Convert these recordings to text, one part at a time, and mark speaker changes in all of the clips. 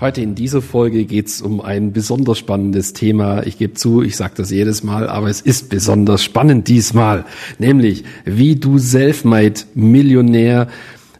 Speaker 1: Heute in dieser Folge geht's um ein besonders spannendes Thema. Ich gebe zu, ich sage das jedes Mal, aber es ist besonders spannend diesmal. Nämlich, wie du Selfmade-Millionär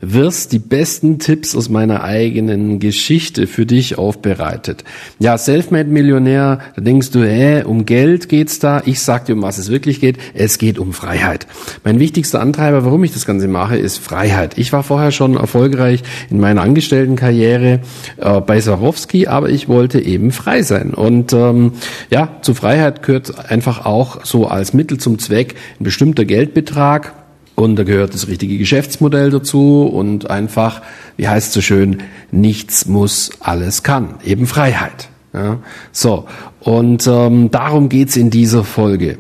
Speaker 1: wirst die besten Tipps aus meiner eigenen Geschichte für dich aufbereitet. Ja, Selfmade Millionär, da denkst du, hä, um Geld geht's da. Ich sag dir, um was es wirklich geht. Es geht um Freiheit. Mein wichtigster Antreiber, warum ich das Ganze mache, ist Freiheit. Ich war vorher schon erfolgreich in meiner Angestelltenkarriere äh, bei Swarovski, aber ich wollte eben frei sein. Und ähm, ja, zu Freiheit gehört einfach auch so als Mittel zum Zweck ein bestimmter Geldbetrag, und da gehört das richtige Geschäftsmodell dazu und einfach, wie heißt es so schön, nichts muss, alles kann. Eben Freiheit. Ja, so, und ähm, darum geht's in dieser Folge.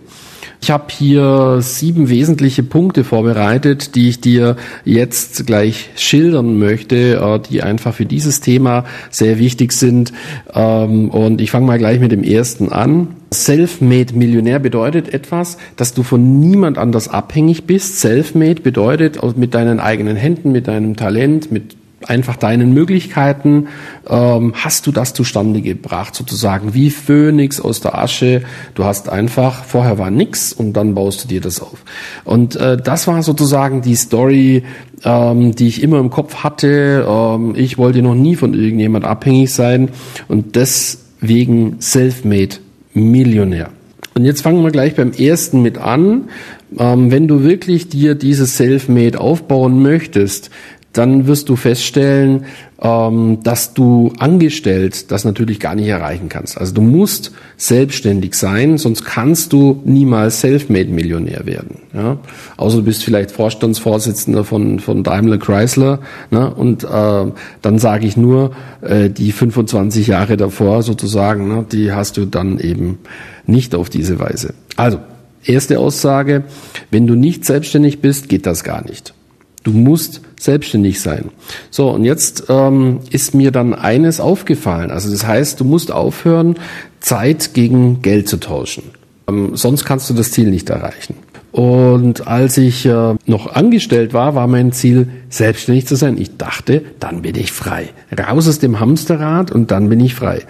Speaker 1: Ich habe hier sieben wesentliche Punkte vorbereitet, die ich dir jetzt gleich schildern möchte, äh, die einfach für dieses Thema sehr wichtig sind. Ähm, und ich fange mal gleich mit dem ersten an. Self-made Millionär bedeutet etwas, dass du von niemand anders abhängig bist. Self-made bedeutet mit deinen eigenen Händen, mit deinem Talent, mit einfach deinen Möglichkeiten ähm, hast du das zustande gebracht, sozusagen wie Phönix aus der Asche. Du hast einfach, vorher war nix und dann baust du dir das auf. Und äh, das war sozusagen die Story, ähm, die ich immer im Kopf hatte. Ähm, ich wollte noch nie von irgendjemand abhängig sein und deswegen self-made Millionär. Und jetzt fangen wir gleich beim ersten mit an. Ähm, wenn du wirklich dir dieses Self-Made aufbauen möchtest, dann wirst du feststellen, ähm, dass du angestellt das natürlich gar nicht erreichen kannst. Also du musst selbstständig sein, sonst kannst du niemals Selfmade-Millionär werden. Ja? Außer du bist vielleicht Vorstandsvorsitzender von, von Daimler Chrysler. Ne? Und äh, dann sage ich nur, äh, die 25 Jahre davor sozusagen, ne, die hast du dann eben nicht auf diese Weise. Also, erste Aussage, wenn du nicht selbstständig bist, geht das gar nicht. Du musst selbstständig sein. So, und jetzt ähm, ist mir dann eines aufgefallen. Also das heißt, du musst aufhören, Zeit gegen Geld zu tauschen. Ähm, sonst kannst du das Ziel nicht erreichen. Und als ich äh, noch angestellt war, war mein Ziel, selbstständig zu sein. Ich dachte, dann bin ich frei. Raus aus dem Hamsterrad und dann bin ich frei.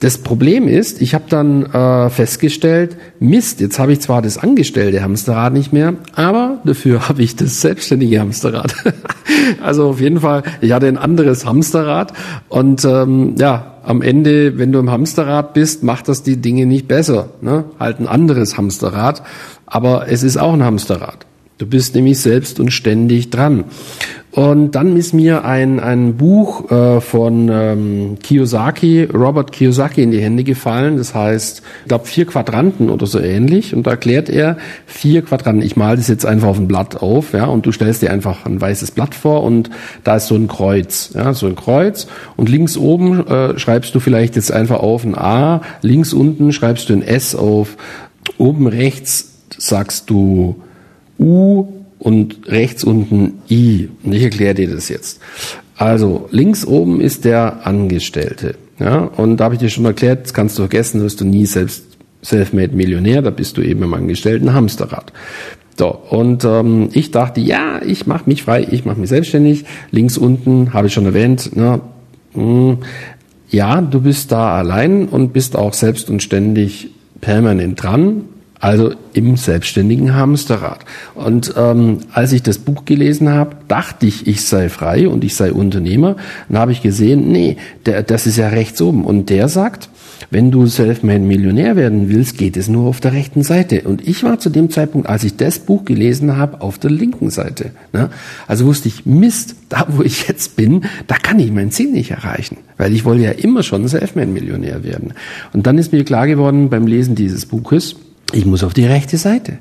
Speaker 1: Das Problem ist, ich habe dann äh, festgestellt, Mist, jetzt habe ich zwar das angestellte Hamsterrad nicht mehr, aber dafür habe ich das selbstständige Hamsterrad. also auf jeden Fall, ich hatte ein anderes Hamsterrad und ähm, ja, am Ende, wenn du im Hamsterrad bist, macht das die Dinge nicht besser. Ne? Halt ein anderes Hamsterrad, aber es ist auch ein Hamsterrad. Du bist nämlich selbst und ständig dran. Und dann ist mir ein, ein Buch äh, von ähm, Kiyosaki, Robert Kiyosaki, in die Hände gefallen. Das heißt, ich glaube, vier Quadranten oder so ähnlich. Und da erklärt er vier Quadranten. Ich male das jetzt einfach auf ein Blatt auf, ja, und du stellst dir einfach ein weißes Blatt vor und da ist so ein Kreuz, ja, so ein Kreuz. Und links oben äh, schreibst du vielleicht jetzt einfach auf ein A, links unten schreibst du ein S auf, oben rechts sagst du U und rechts unten I. Und ich erkläre dir das jetzt. Also links oben ist der Angestellte. Ja, und da habe ich dir schon erklärt, das kannst du vergessen, wirst du nie selbst self-made Millionär, da bist du eben im Angestellten Hamsterrad. So, und ähm, ich dachte, ja, ich mache mich frei, ich mache mich selbstständig. Links unten habe ich schon erwähnt, ne, mh, hm, ja, du bist da allein und bist auch selbst und ständig permanent dran, also im selbstständigen Hamsterrad. Und ähm, als ich das Buch gelesen habe, dachte ich, ich sei frei und ich sei Unternehmer. Dann habe ich gesehen, nee, der, das ist ja rechts oben. Und der sagt, wenn du Selfmade Millionär werden willst, geht es nur auf der rechten Seite. Und ich war zu dem Zeitpunkt, als ich das Buch gelesen habe, auf der linken Seite. Ne? Also wusste ich, Mist, da wo ich jetzt bin, da kann ich mein Ziel nicht erreichen. Weil ich wollte ja immer schon Selfmade Millionär werden. Und dann ist mir klar geworden beim Lesen dieses Buches, ich muss auf die rechte Seite.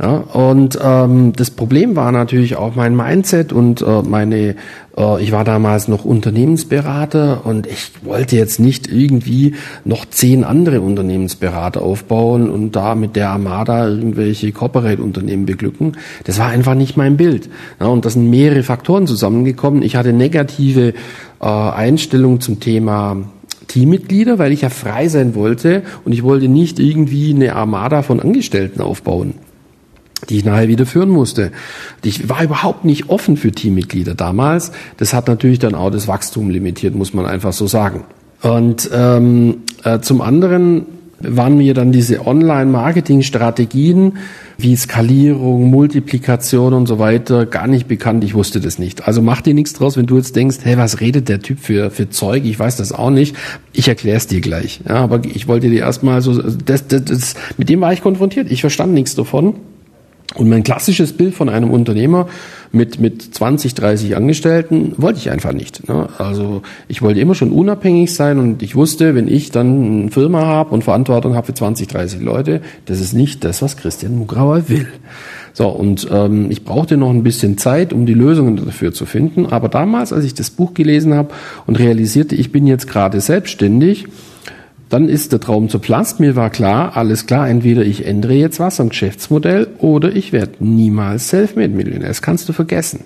Speaker 1: Ja, und ähm, das Problem war natürlich auch mein Mindset und äh, meine, äh, ich war damals noch Unternehmensberater und ich wollte jetzt nicht irgendwie noch zehn andere Unternehmensberater aufbauen und da mit der Armada irgendwelche Corporate-Unternehmen beglücken. Das war einfach nicht mein Bild. Ja, und da sind mehrere Faktoren zusammengekommen. Ich hatte negative äh, Einstellung zum Thema Teammitglieder, weil ich ja frei sein wollte und ich wollte nicht irgendwie eine Armada von Angestellten aufbauen die ich nachher wieder führen musste. Ich war überhaupt nicht offen für Teammitglieder damals. Das hat natürlich dann auch das Wachstum limitiert, muss man einfach so sagen. Und ähm, äh, zum anderen waren mir dann diese Online-Marketing-Strategien wie Skalierung, Multiplikation und so weiter gar nicht bekannt. Ich wusste das nicht. Also mach dir nichts draus, wenn du jetzt denkst, hey, was redet der Typ für, für Zeug? Ich weiß das auch nicht. Ich erkläre es dir gleich. Ja, aber ich wollte dir erstmal so, das, das, das, mit dem war ich konfrontiert. Ich verstand nichts davon. Und mein klassisches Bild von einem Unternehmer mit, mit 20, 30 Angestellten wollte ich einfach nicht. Ne? Also ich wollte immer schon unabhängig sein und ich wusste, wenn ich dann eine Firma habe und Verantwortung habe für 20, 30 Leute, das ist nicht das, was Christian Mugrauer will. So, und ähm, ich brauchte noch ein bisschen Zeit, um die Lösungen dafür zu finden. Aber damals, als ich das Buch gelesen habe und realisierte, ich bin jetzt gerade selbstständig, dann ist der Traum zerplatzt. Mir war klar, alles klar, entweder ich ändere jetzt was am Geschäftsmodell oder ich werde niemals Selfmade-Millionär. Das kannst du vergessen.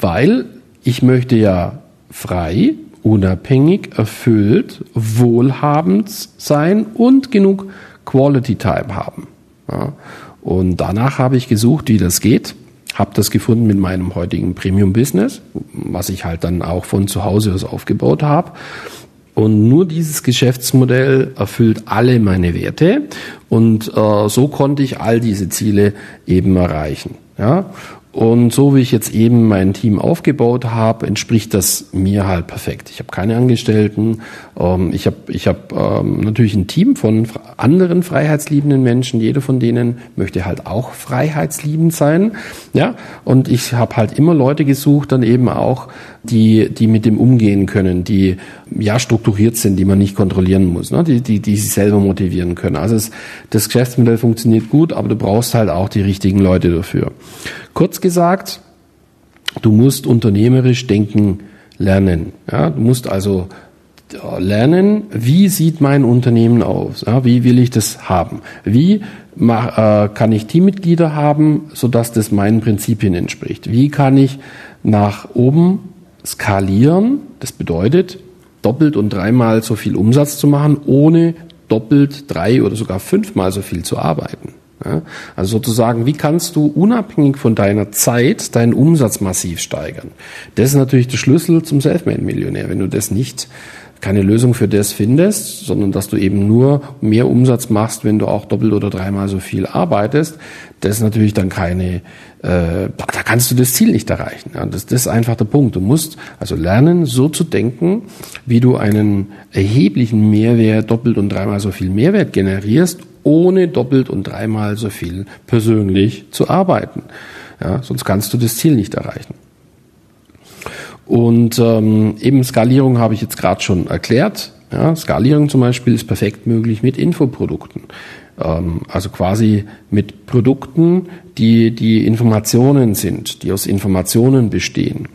Speaker 1: Weil ich möchte ja frei, unabhängig, erfüllt, wohlhabend sein und genug Quality Time haben. Ja. Und danach habe ich gesucht, wie das geht. Habe das gefunden mit meinem heutigen Premium Business, was ich halt dann auch von zu Hause aus aufgebaut habe und nur dieses Geschäftsmodell erfüllt alle meine Werte und äh, so konnte ich all diese Ziele eben erreichen. Ja? Und so wie ich jetzt eben mein Team aufgebaut habe, entspricht das mir halt perfekt. Ich habe keine Angestellten. Ähm, ich habe ich hab, ähm, natürlich ein Team von anderen freiheitsliebenden Menschen. Jeder von denen möchte halt auch freiheitsliebend sein. Ja, und ich habe halt immer Leute gesucht, dann eben auch, die, die mit dem umgehen können, die ja strukturiert sind, die man nicht kontrollieren muss, ne? die, die, die sich selber motivieren können. Also es, das Geschäftsmodell funktioniert gut, aber du brauchst halt auch die richtigen Leute dafür. Kurz gesagt, du musst unternehmerisch denken lernen. Ja? Du musst also lernen, wie sieht mein Unternehmen aus? Ja, wie will ich das haben? Wie mach, äh, kann ich Teammitglieder haben, sodass das meinen Prinzipien entspricht? Wie kann ich nach oben skalieren. Das bedeutet, doppelt und dreimal so viel Umsatz zu machen, ohne doppelt, drei oder sogar fünfmal so viel zu arbeiten. Also sozusagen, wie kannst du unabhängig von deiner Zeit deinen Umsatz massiv steigern? Das ist natürlich der Schlüssel zum Selfmade-Millionär. Wenn du das nicht keine Lösung für das findest, sondern dass du eben nur mehr Umsatz machst, wenn du auch doppelt oder dreimal so viel arbeitest, das ist natürlich dann keine, äh, da kannst du das Ziel nicht erreichen. Ja, das, das ist einfach der Punkt. Du musst also lernen, so zu denken, wie du einen erheblichen Mehrwert, doppelt und dreimal so viel Mehrwert generierst, ohne doppelt und dreimal so viel persönlich zu arbeiten. Ja, sonst kannst du das Ziel nicht erreichen. Und ähm, eben Skalierung habe ich jetzt gerade schon erklärt. Ja, Skalierung zum Beispiel ist perfekt möglich mit Infoprodukten. Ähm, also quasi mit Produkten, die die Informationen sind, die aus Informationen bestehen.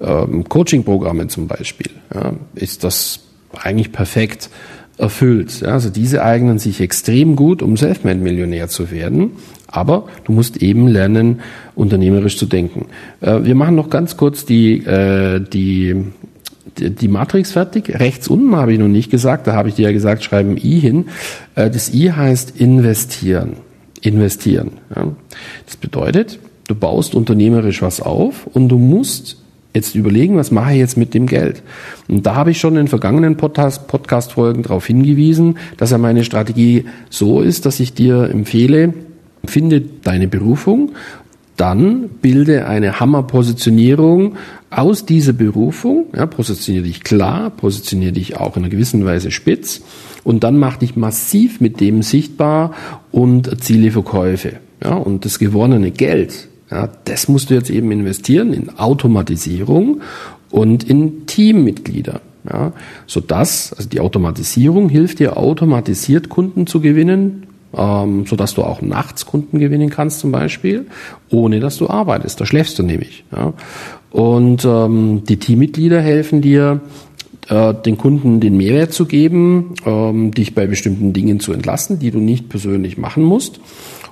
Speaker 1: Ähm, Coaching-Programme zum Beispiel ja, ist das eigentlich perfekt erfüllt. Also diese eignen sich extrem gut, um Selfmade-Millionär zu werden. Aber du musst eben lernen, unternehmerisch zu denken. Äh, wir machen noch ganz kurz die, äh, die, die Matrix fertig. Rechts unten habe ich noch nicht gesagt, da habe ich dir ja gesagt, schreiben I hin. Äh, das I heißt investieren. Investieren. Das bedeutet, du baust unternehmerisch was auf und du musst jetzt überlegen, was mache ich jetzt mit dem Geld? Und da habe ich schon in vergangenen Podcast-Folgen darauf hingewiesen, dass ja meine Strategie so ist, dass ich dir empfehle, finde deine Berufung, dann bilde eine Hammerpositionierung aus dieser Berufung, ja, positioniere dich klar, positioniere dich auch in einer gewissen Weise spitz und dann mach dich massiv mit dem sichtbar und erziele Verkäufe. Ja, und das gewonnene Geld, ja, das musst du jetzt eben investieren in Automatisierung und in Teammitglieder. Ja, sodass, also die Automatisierung hilft dir automatisiert Kunden zu gewinnen, ähm, sodass du auch nachts Kunden gewinnen kannst zum Beispiel, ohne dass du arbeitest. Da schläfst du nämlich. Ja. Und ähm, die Teammitglieder helfen dir, äh, den Kunden den Mehrwert zu geben, ähm, dich bei bestimmten Dingen zu entlassen, die du nicht persönlich machen musst.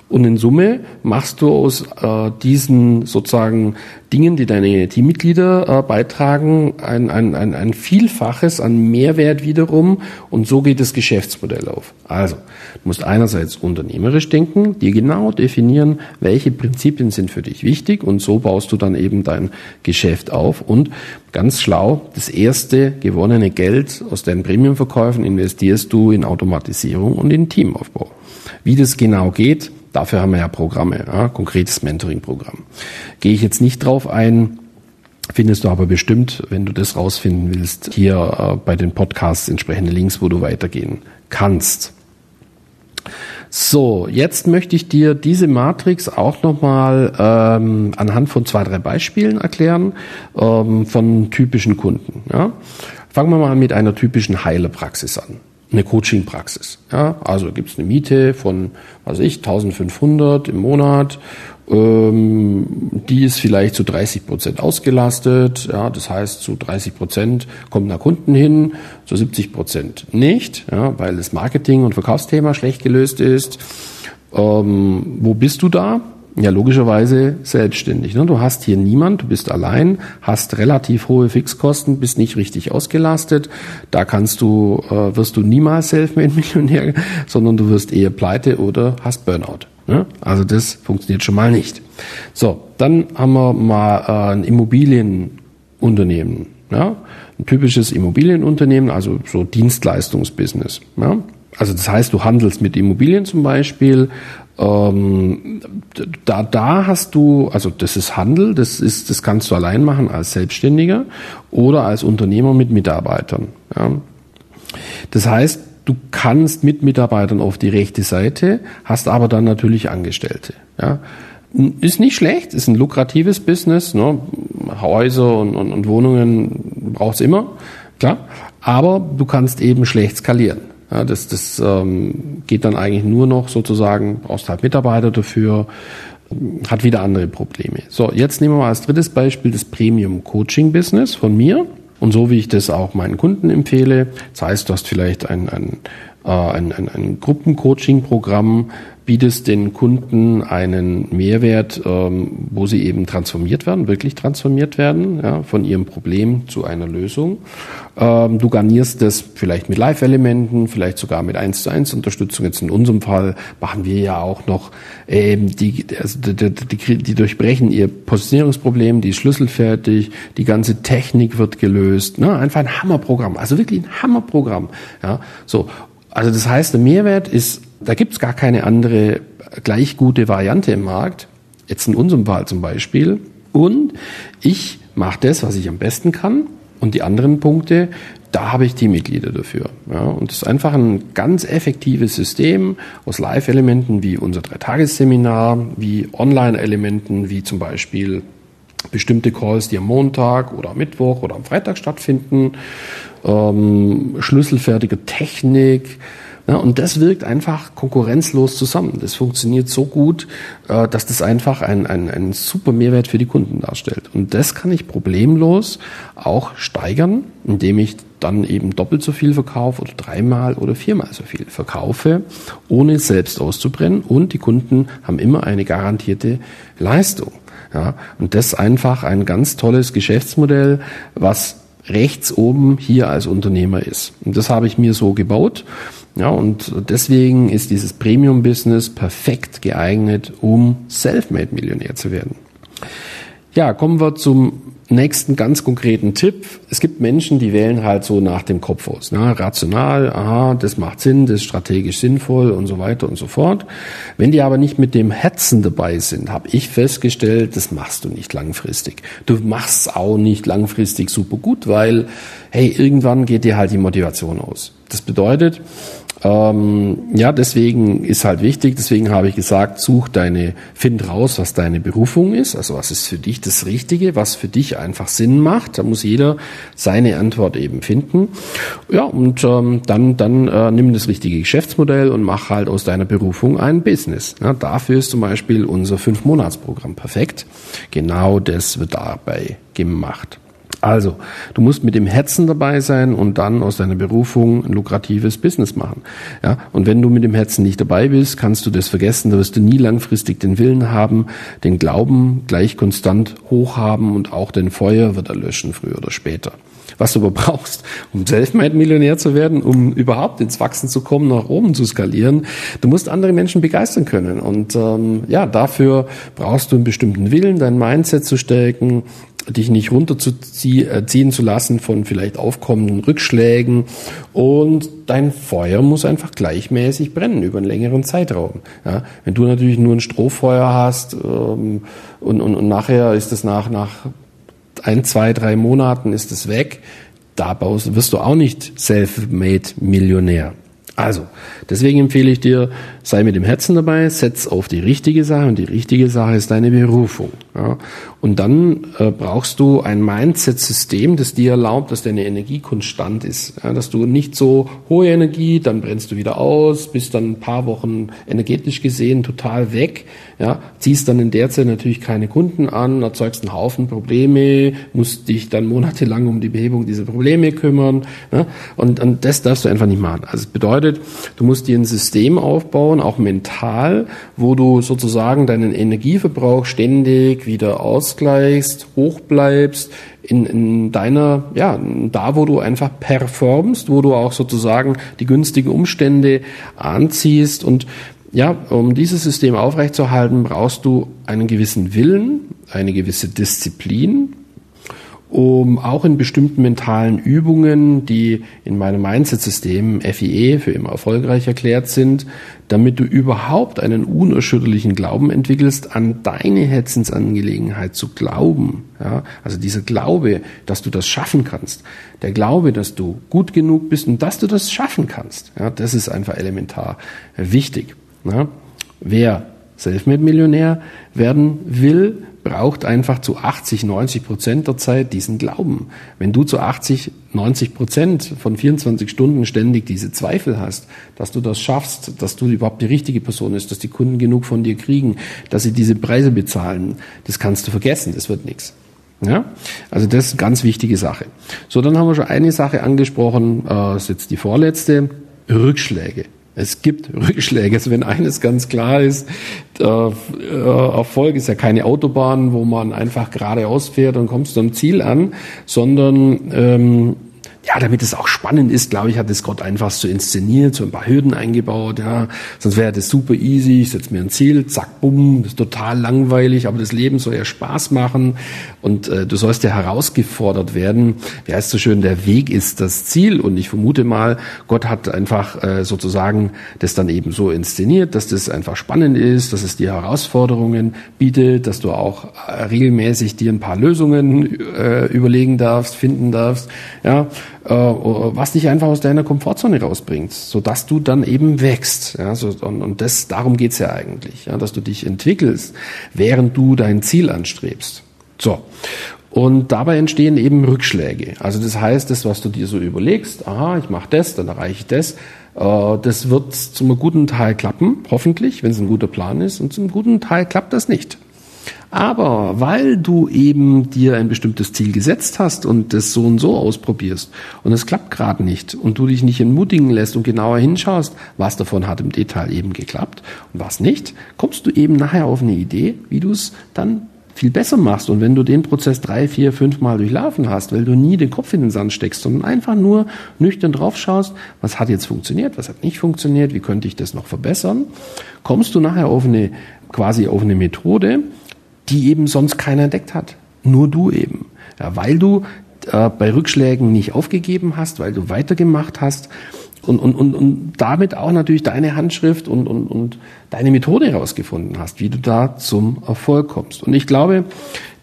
Speaker 1: Und in Summe machst du aus äh, diesen sozusagen Dingen, die deine Teammitglieder äh, beitragen, ein, ein, ein, ein Vielfaches an Mehrwert wiederum. Und so geht das Geschäftsmodell auf. Also, du musst einerseits unternehmerisch denken, dir genau definieren, welche Prinzipien sind für dich wichtig. Und so baust du dann eben dein Geschäft auf. Und ganz schlau, das erste gewonnene Geld aus deinen Premiumverkäufen investierst du in Automatisierung und in Teamaufbau. Wie das genau geht, Dafür haben wir ja Programme, ja, konkretes Mentoring-Programm. Gehe ich jetzt nicht drauf ein, findest du aber bestimmt, wenn du das rausfinden willst, hier äh, bei den Podcasts entsprechende Links, wo du weitergehen kannst. So, jetzt möchte ich dir diese Matrix auch nochmal ähm, anhand von zwei, drei Beispielen erklären ähm, von typischen Kunden. Ja? Fangen wir mal mit einer typischen Heilerpraxis an eine Coaching-Praxis. Ja, also gibt es eine Miete von, was ich, 1500 im Monat. Ähm, die ist vielleicht zu 30 Prozent ausgelastet. Ja, das heißt, zu 30 Prozent kommen da Kunden hin, zu 70 Prozent nicht, ja, weil das Marketing- und Verkaufsthema schlecht gelöst ist. Ähm, wo bist du da? Ja, logischerweise selbstständig. Ne? Du hast hier niemand, du bist allein, hast relativ hohe Fixkosten, bist nicht richtig ausgelastet. Da kannst du, äh, wirst du niemals Selfmade-Millionär, sondern du wirst eher pleite oder hast Burnout. Ne? Also das funktioniert schon mal nicht. So, dann haben wir mal äh, ein Immobilienunternehmen. Ja? Ein typisches Immobilienunternehmen, also so Dienstleistungsbusiness. Ja? Also das heißt, du handelst mit Immobilien zum Beispiel, ähm, da, da hast du, also das ist Handel, das ist, das kannst du allein machen als Selbstständiger oder als Unternehmer mit Mitarbeitern. Ja. Das heißt, du kannst mit Mitarbeitern auf die rechte Seite, hast aber dann natürlich Angestellte. Ja. Ist nicht schlecht, ist ein lukratives Business. Ne? Häuser und, und, und Wohnungen braucht's immer, klar. Aber du kannst eben schlecht skalieren. Ja, das das ähm, geht dann eigentlich nur noch sozusagen, brauchst halt Mitarbeiter dafür, hat wieder andere Probleme. So, jetzt nehmen wir mal als drittes Beispiel das Premium Coaching Business von mir. Und so wie ich das auch meinen Kunden empfehle, das heißt, du hast vielleicht ein, ein, äh, ein, ein, ein Gruppencoaching-Programm, bietest den Kunden einen Mehrwert, ähm, wo sie eben transformiert werden, wirklich transformiert werden, ja, von ihrem Problem zu einer Lösung. Ähm, du garnierst das vielleicht mit Live-Elementen, vielleicht sogar mit 1 zu 1 Unterstützung. Jetzt in unserem Fall machen wir ja auch noch, ähm, die, also die, die, die durchbrechen ihr Positionierungsproblem, die ist schlüsselfertig, die ganze Technik wird gelöst. Ne? Einfach ein Hammerprogramm, also wirklich ein Hammerprogramm. Ja? So, also das heißt, der Mehrwert ist da gibt's gar keine andere gleich gute Variante im Markt. Jetzt in unserem Fall zum Beispiel. Und ich mache das, was ich am besten kann. Und die anderen Punkte, da habe ich Teammitglieder dafür. Ja, und das ist einfach ein ganz effektives System aus Live-Elementen wie unser Dreitagesseminar, wie Online-Elementen wie zum Beispiel bestimmte Calls, die am Montag oder am Mittwoch oder am Freitag stattfinden, ähm, schlüsselfertige Technik, und das wirkt einfach konkurrenzlos zusammen. Das funktioniert so gut, äh, dass das einfach ein, ein, ein super Mehrwert für die Kunden darstellt. Und das kann ich problemlos auch steigern, indem ich dann eben doppelt so viel verkaufe oder dreimal oder viermal so viel verkaufe, ohne selbst auszubrennen. Und die Kunden haben immer eine garantierte Leistung. Ja, und das ist einfach ein ganz tolles Geschäftsmodell, was rechts oben hier als Unternehmer ist. Und das habe ich mir so gebaut. Ja, und deswegen ist dieses Premium-Business perfekt geeignet, um Selfmade-Millionär zu werden. Ja, kommen wir zum nächsten ganz konkreten Tipp. Es gibt Menschen, die wählen halt so nach dem Kopf aus. Ne? Rational, aha, das macht Sinn, das ist strategisch sinnvoll und so weiter und so fort. Wenn die aber nicht mit dem Herzen dabei sind, habe ich festgestellt, das machst du nicht langfristig. Du machst auch nicht langfristig super gut, weil, hey, irgendwann geht dir halt die Motivation aus. Das bedeutet, ähm, ja, deswegen ist halt wichtig, deswegen habe ich gesagt, such deine, find raus, was deine Berufung ist, also was ist für dich das Richtige, was für dich einfach Sinn macht. Da muss jeder seine Antwort eben finden. Ja, und ähm, dann, dann äh, nimm das richtige Geschäftsmodell und mach halt aus deiner Berufung ein Business. Ja, dafür ist zum Beispiel unser Fünf-Monats-Programm perfekt. Genau das wird dabei gemacht. Also, du musst mit dem Herzen dabei sein und dann aus deiner Berufung ein lukratives Business machen. Ja, und wenn du mit dem Herzen nicht dabei bist, kannst du das vergessen. Da wirst du nie langfristig den Willen haben, den Glauben gleich konstant hoch haben und auch den Feuer wird erlöschen, früher oder später. Was du aber brauchst, um Selfmade-Millionär zu werden, um überhaupt ins Wachsen zu kommen, nach oben zu skalieren, du musst andere Menschen begeistern können. Und ähm, ja, dafür brauchst du einen bestimmten Willen, dein Mindset zu stärken, dich nicht runterziehen äh, zu lassen von vielleicht aufkommenden Rückschlägen und dein Feuer muss einfach gleichmäßig brennen über einen längeren Zeitraum. Ja, wenn du natürlich nur ein Strohfeuer hast ähm, und, und, und nachher ist es nach, nach ein, zwei, drei Monaten ist es weg, da wirst du auch nicht self-made Millionär. Also, deswegen empfehle ich dir, sei mit dem Herzen dabei, setz auf die richtige Sache und die richtige Sache ist deine Berufung. Ja. Und dann äh, brauchst du ein Mindset-System, das dir erlaubt, dass deine Energie konstant ist. Ja, dass du nicht so hohe Energie, dann brennst du wieder aus, bist dann ein paar Wochen energetisch gesehen total weg, ja, ziehst dann in der Zeit natürlich keine Kunden an, erzeugst einen Haufen Probleme, musst dich dann monatelang um die Behebung dieser Probleme kümmern. Ja, und, und das darfst du einfach nicht machen. Also es bedeutet, du musst dir ein System aufbauen, auch mental, wo du sozusagen deinen Energieverbrauch ständig wieder aus ausgleichst, hoch bleibst, in, in deiner, ja, da wo du einfach performst, wo du auch sozusagen die günstigen Umstände anziehst und ja, um dieses System aufrechtzuerhalten, brauchst du einen gewissen Willen, eine gewisse Disziplin, um auch in bestimmten mentalen Übungen, die in meinem Mindset-System FIE für immer erfolgreich erklärt sind, damit du überhaupt einen unerschütterlichen Glauben entwickelst, an deine Herzensangelegenheit zu glauben. Ja, also dieser Glaube, dass du das schaffen kannst, der Glaube, dass du gut genug bist und dass du das schaffen kannst, ja, das ist einfach elementar wichtig. Ja. Wer Selfmade-Millionär werden will, braucht einfach zu 80, 90 Prozent der Zeit diesen Glauben. Wenn du zu 80, 90 Prozent von 24 Stunden ständig diese Zweifel hast, dass du das schaffst, dass du überhaupt die richtige Person bist, dass die Kunden genug von dir kriegen, dass sie diese Preise bezahlen, das kannst du vergessen, das wird nichts. Ja? Also das ist eine ganz wichtige Sache. So, dann haben wir schon eine Sache angesprochen, äh, ist jetzt die vorletzte, Rückschläge. Es gibt Rückschläge. Also wenn eines ganz klar ist, äh, Erfolg ist ja keine Autobahn, wo man einfach geradeaus fährt und kommst am Ziel an, sondern ähm, ja, damit es auch spannend ist, glaube ich, hat es Gott einfach so inszeniert, so ein paar Hürden eingebaut, ja. Sonst wäre das super easy, ich setze mir ein Ziel, zack, bumm, ist total langweilig, aber das Leben soll ja Spaß machen und äh, du sollst ja herausgefordert werden. Wie heißt so schön, der Weg ist das Ziel und ich vermute mal, Gott hat einfach äh, sozusagen das dann eben so inszeniert, dass das einfach spannend ist, dass es dir Herausforderungen bietet, dass du auch äh, regelmäßig dir ein paar Lösungen äh, überlegen darfst, finden darfst, ja was dich einfach aus deiner Komfortzone rausbringt, sodass du dann eben wächst. Ja, so, und, und das, darum geht's ja eigentlich, ja, dass du dich entwickelst, während du dein Ziel anstrebst. So. Und dabei entstehen eben Rückschläge. Also das heißt, das, was du dir so überlegst, aha, ich mache das, dann erreiche ich das, äh, das wird zum guten Teil klappen, hoffentlich, wenn es ein guter Plan ist, und zum guten Teil klappt das nicht. Aber weil du eben dir ein bestimmtes Ziel gesetzt hast und das so und so ausprobierst und es klappt gerade nicht und du dich nicht entmutigen lässt und genauer hinschaust, was davon hat im Detail eben geklappt und was nicht, kommst du eben nachher auf eine Idee, wie du es dann viel besser machst. Und wenn du den Prozess drei, vier, fünf Mal durchlaufen hast, weil du nie den Kopf in den Sand steckst, sondern einfach nur nüchtern drauf schaust, was hat jetzt funktioniert, was hat nicht funktioniert, wie könnte ich das noch verbessern, kommst du nachher auf eine, quasi auf eine Methode, die eben sonst keiner entdeckt hat. Nur du eben. Ja, weil du äh, bei Rückschlägen nicht aufgegeben hast, weil du weitergemacht hast und, und, und, und damit auch natürlich deine Handschrift und, und, und deine Methode herausgefunden hast, wie du da zum Erfolg kommst. Und ich glaube,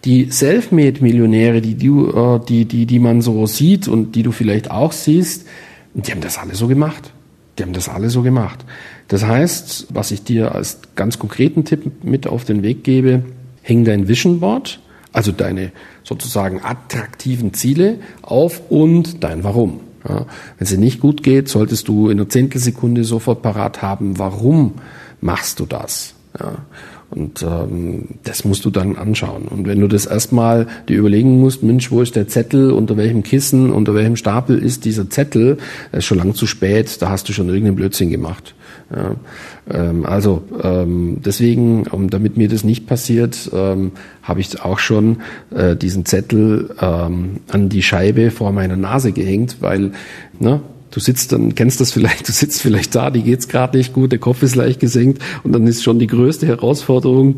Speaker 1: die Selfmade-Millionäre, die, du, äh, die, die, die man so sieht und die du vielleicht auch siehst, die haben das alle so gemacht. Die haben das alle so gemacht. Das heißt, was ich dir als ganz konkreten Tipp mit auf den Weg gebe, häng dein Vision Board, also deine sozusagen attraktiven Ziele auf und dein Warum. Ja, wenn es dir nicht gut geht, solltest du in einer Zehntelsekunde sofort parat haben, warum machst du das? Ja, und ähm, das musst du dann anschauen. Und wenn du das erstmal dir überlegen musst, Mensch, wo ist der Zettel, unter welchem Kissen, unter welchem Stapel ist dieser Zettel, das ist schon lang zu spät, da hast du schon irgendeinen Blödsinn gemacht. Ja, ähm, also ähm, deswegen, um, damit mir das nicht passiert, ähm, habe ich auch schon äh, diesen Zettel ähm, an die Scheibe vor meiner Nase gehängt, weil ne, du sitzt dann, kennst das vielleicht, du sitzt vielleicht da, die geht's gerade nicht gut, der Kopf ist leicht gesenkt und dann ist schon die größte Herausforderung,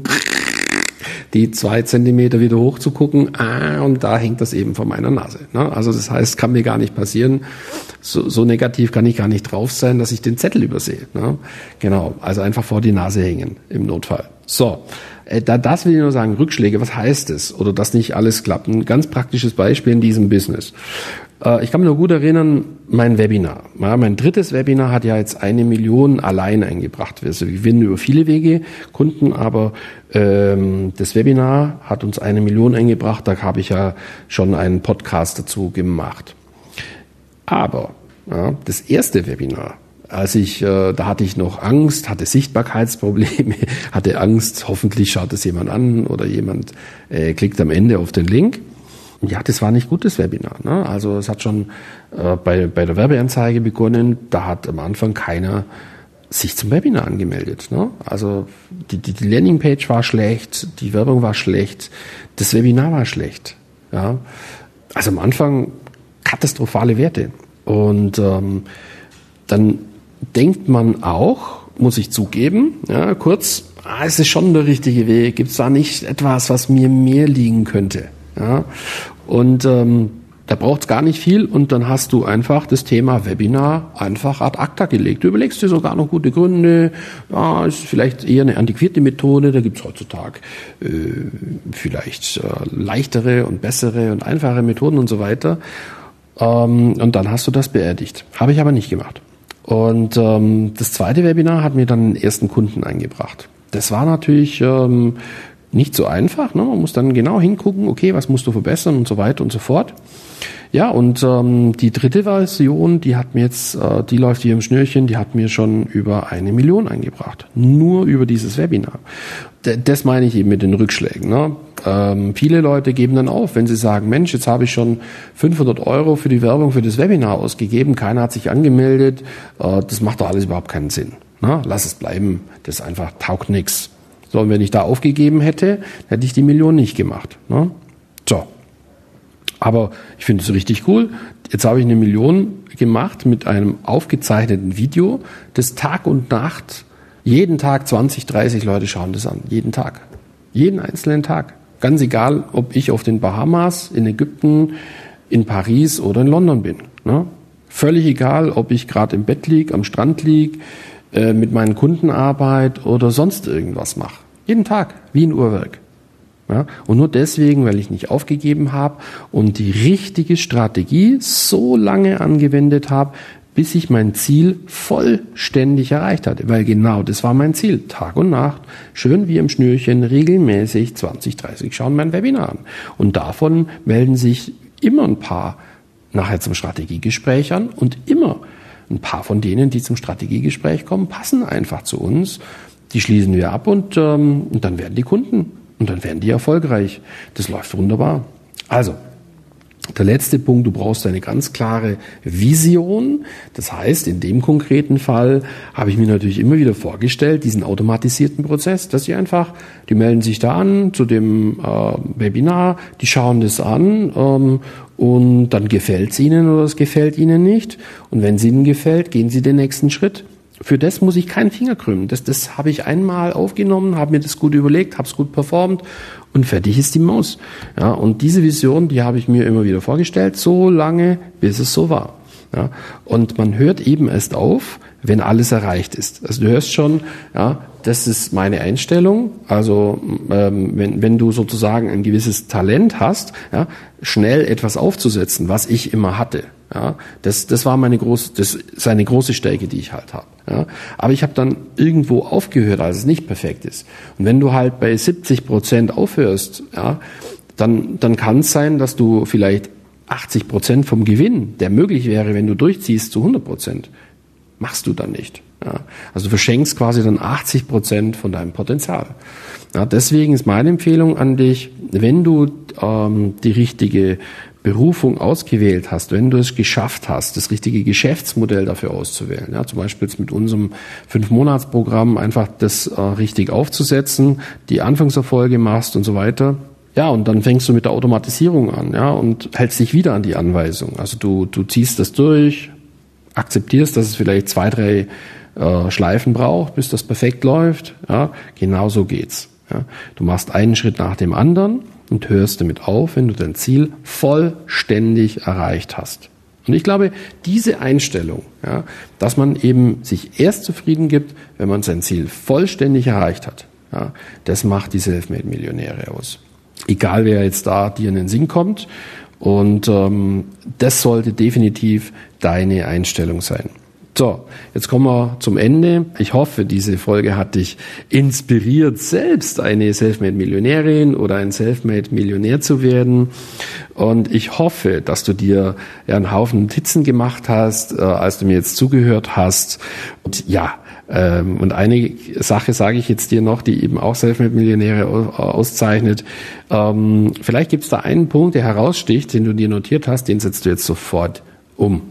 Speaker 1: die zwei Zentimeter wieder hoch zu gucken, ah, und da hängt das eben vor meiner Nase. Ne? Also das heißt, kann mir gar nicht passieren. So, so negativ kann ich gar nicht drauf sein, dass ich den Zettel übersehe. Ne? Genau, also einfach vor die Nase hängen im Notfall. So, äh, da, das will ich nur sagen, Rückschläge, was heißt es? Oder dass nicht alles klappt. Ein ganz praktisches Beispiel in diesem Business. Äh, ich kann mich noch gut erinnern, mein Webinar. Ja, mein drittes Webinar hat ja jetzt eine Million allein eingebracht. Also wir gewinnen über viele Wege Kunden, aber ähm, das Webinar hat uns eine Million eingebracht. Da habe ich ja schon einen Podcast dazu gemacht. Aber ja, das erste Webinar, als ich, äh, da hatte ich noch Angst, hatte Sichtbarkeitsprobleme, hatte Angst, hoffentlich schaut es jemand an oder jemand äh, klickt am Ende auf den Link. Ja, das war nicht gutes Webinar. Ne? Also es hat schon äh, bei, bei der Werbeanzeige begonnen, da hat am Anfang keiner sich zum Webinar angemeldet. Ne? Also die, die, die Landingpage war schlecht, die Werbung war schlecht, das Webinar war schlecht. Ja? Also am Anfang katastrophale Werte. Und ähm, dann denkt man auch, muss ich zugeben, ja, kurz, ah, ist es schon der richtige Weg? Gibt es da nicht etwas, was mir mehr liegen könnte? Ja? Und ähm, da braucht es gar nicht viel und dann hast du einfach das Thema Webinar einfach ad acta gelegt. Du überlegst dir sogar noch gute Gründe. Ja, ist vielleicht eher eine antiquierte Methode. Da gibt es heutzutage äh, vielleicht äh, leichtere und bessere und einfache Methoden und so weiter. Ähm, und dann hast du das beerdigt. Habe ich aber nicht gemacht. Und ähm, das zweite Webinar hat mir dann den ersten Kunden eingebracht. Das war natürlich ähm, nicht so einfach. Ne? Man muss dann genau hingucken, okay, was musst du verbessern und so weiter und so fort. Ja, und ähm, die dritte Version, die hat mir jetzt, äh, die läuft hier im Schnürchen, die hat mir schon über eine Million eingebracht. Nur über dieses Webinar. D das meine ich eben mit den Rückschlägen. Ne? Ähm, viele Leute geben dann auf, wenn sie sagen, Mensch, jetzt habe ich schon 500 Euro für die Werbung für das Webinar ausgegeben, keiner hat sich angemeldet, äh, das macht doch alles überhaupt keinen Sinn. Ne? Lass es bleiben, das einfach taugt nichts. So, und wenn ich da aufgegeben hätte, hätte ich die Million nicht gemacht. Ne? So, aber ich finde es richtig cool. Jetzt habe ich eine Million gemacht mit einem aufgezeichneten Video, das Tag und Nacht, jeden Tag 20, 30 Leute schauen das an. Jeden Tag. Jeden einzelnen Tag. Ganz egal, ob ich auf den Bahamas, in Ägypten, in Paris oder in London bin. Ne? Völlig egal, ob ich gerade im Bett lieg, am Strand lieg, äh, mit meinen Kunden arbeite oder sonst irgendwas mache. Jeden Tag, wie ein Uhrwerk. Ja, und nur deswegen, weil ich nicht aufgegeben habe und die richtige Strategie so lange angewendet habe, bis ich mein Ziel vollständig erreicht hatte. Weil genau das war mein Ziel. Tag und Nacht, schön wie im Schnürchen, regelmäßig 20, 30 schauen mein Webinar an. Und davon melden sich immer ein paar nachher zum Strategiegespräch an und immer ein paar von denen, die zum Strategiegespräch kommen, passen einfach zu uns. Die schließen wir ab und, ähm, und dann werden die Kunden und dann werden die erfolgreich. Das läuft wunderbar. Also, der letzte Punkt, du brauchst eine ganz klare Vision. Das heißt, in dem konkreten Fall habe ich mir natürlich immer wieder vorgestellt, diesen automatisierten Prozess, dass sie einfach, die melden sich da an zu dem äh, Webinar, die schauen das an ähm, und dann gefällt es ihnen oder es gefällt ihnen nicht. Und wenn es ihnen gefällt, gehen sie den nächsten Schritt. Für das muss ich keinen Finger krümmen. Das, das habe ich einmal aufgenommen, habe mir das gut überlegt, habe es gut performt und fertig ist die Maus. Ja, und diese Vision, die habe ich mir immer wieder vorgestellt, so lange, bis es so war. Ja, und man hört eben erst auf, wenn alles erreicht ist. Also du hörst schon, ja, das ist meine Einstellung. Also ähm, wenn, wenn du sozusagen ein gewisses Talent hast, ja, schnell etwas aufzusetzen, was ich immer hatte, Ja, das, das war meine große, das ist eine große Stärke, die ich halt habe. Ja, aber ich habe dann irgendwo aufgehört, als es nicht perfekt ist. Und wenn du halt bei 70 Prozent aufhörst, ja, dann, dann kann es sein, dass du vielleicht 80 Prozent vom Gewinn, der möglich wäre, wenn du durchziehst, zu 100 Prozent, machst du dann nicht. Ja, also du verschenkst quasi dann 80 Prozent von deinem Potenzial. Ja, deswegen ist meine Empfehlung an dich, wenn du ähm, die richtige Berufung ausgewählt hast, wenn du es geschafft hast, das richtige Geschäftsmodell dafür auszuwählen, ja, zum Beispiel jetzt mit unserem Fünf-Monats-Programm einfach das äh, richtig aufzusetzen, die Anfangserfolge machst und so weiter, ja, und dann fängst du mit der Automatisierung an, ja, und hältst dich wieder an die Anweisung. Also du, du ziehst das durch, akzeptierst, dass es vielleicht zwei, drei äh, Schleifen braucht, bis das perfekt läuft, ja, genau so geht's. Ja. Du machst einen Schritt nach dem anderen und hörst damit auf, wenn du dein Ziel vollständig erreicht hast. Und ich glaube, diese Einstellung, ja, dass man eben sich erst zufrieden gibt, wenn man sein Ziel vollständig erreicht hat, ja, das macht die Selfmade-Millionäre aus. Egal, wer jetzt da dir in den Sinn kommt. Und ähm, das sollte definitiv deine Einstellung sein. So, jetzt kommen wir zum Ende. Ich hoffe, diese Folge hat dich inspiriert, selbst eine Selfmade-Millionärin oder ein Selfmade-Millionär zu werden. Und ich hoffe, dass du dir einen Haufen Notizen gemacht hast, äh, als du mir jetzt zugehört hast. Und ja, ähm, und eine Sache sage ich jetzt dir noch, die eben auch Selfmade-Millionäre auszeichnet. Ähm, vielleicht gibt es da einen Punkt, der heraussticht, den du dir notiert hast, den setzt du jetzt sofort um.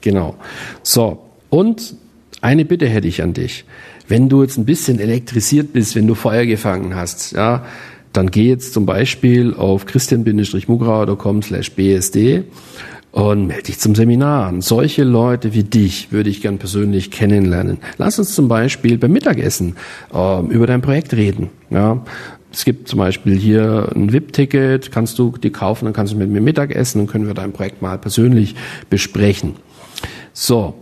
Speaker 1: Genau. So, und eine Bitte hätte ich an dich. Wenn du jetzt ein bisschen elektrisiert bist, wenn du Feuer gefangen hast, ja, dann geh jetzt zum Beispiel auf christian-mugrauer.com slash bsd und melde dich zum Seminar an. Solche Leute wie dich würde ich gern persönlich kennenlernen. Lass uns zum Beispiel beim Mittagessen äh, über dein Projekt reden. Ja, es gibt zum Beispiel hier ein VIP-Ticket, kannst du dir kaufen, dann kannst du mit mir Mittagessen, dann können wir dein Projekt mal persönlich besprechen. So,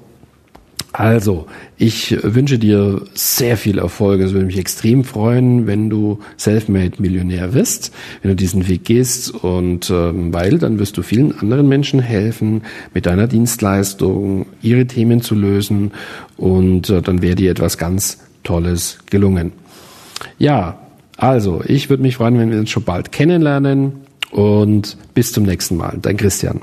Speaker 1: also, ich wünsche dir sehr viel Erfolg. Es würde mich extrem freuen, wenn du Selfmade-Millionär wirst, wenn du diesen Weg gehst und ähm, weil dann wirst du vielen anderen Menschen helfen, mit deiner Dienstleistung ihre Themen zu lösen und äh, dann wäre dir etwas ganz Tolles gelungen. Ja, also, ich würde mich freuen, wenn wir uns schon bald kennenlernen und bis zum nächsten Mal. Dein Christian.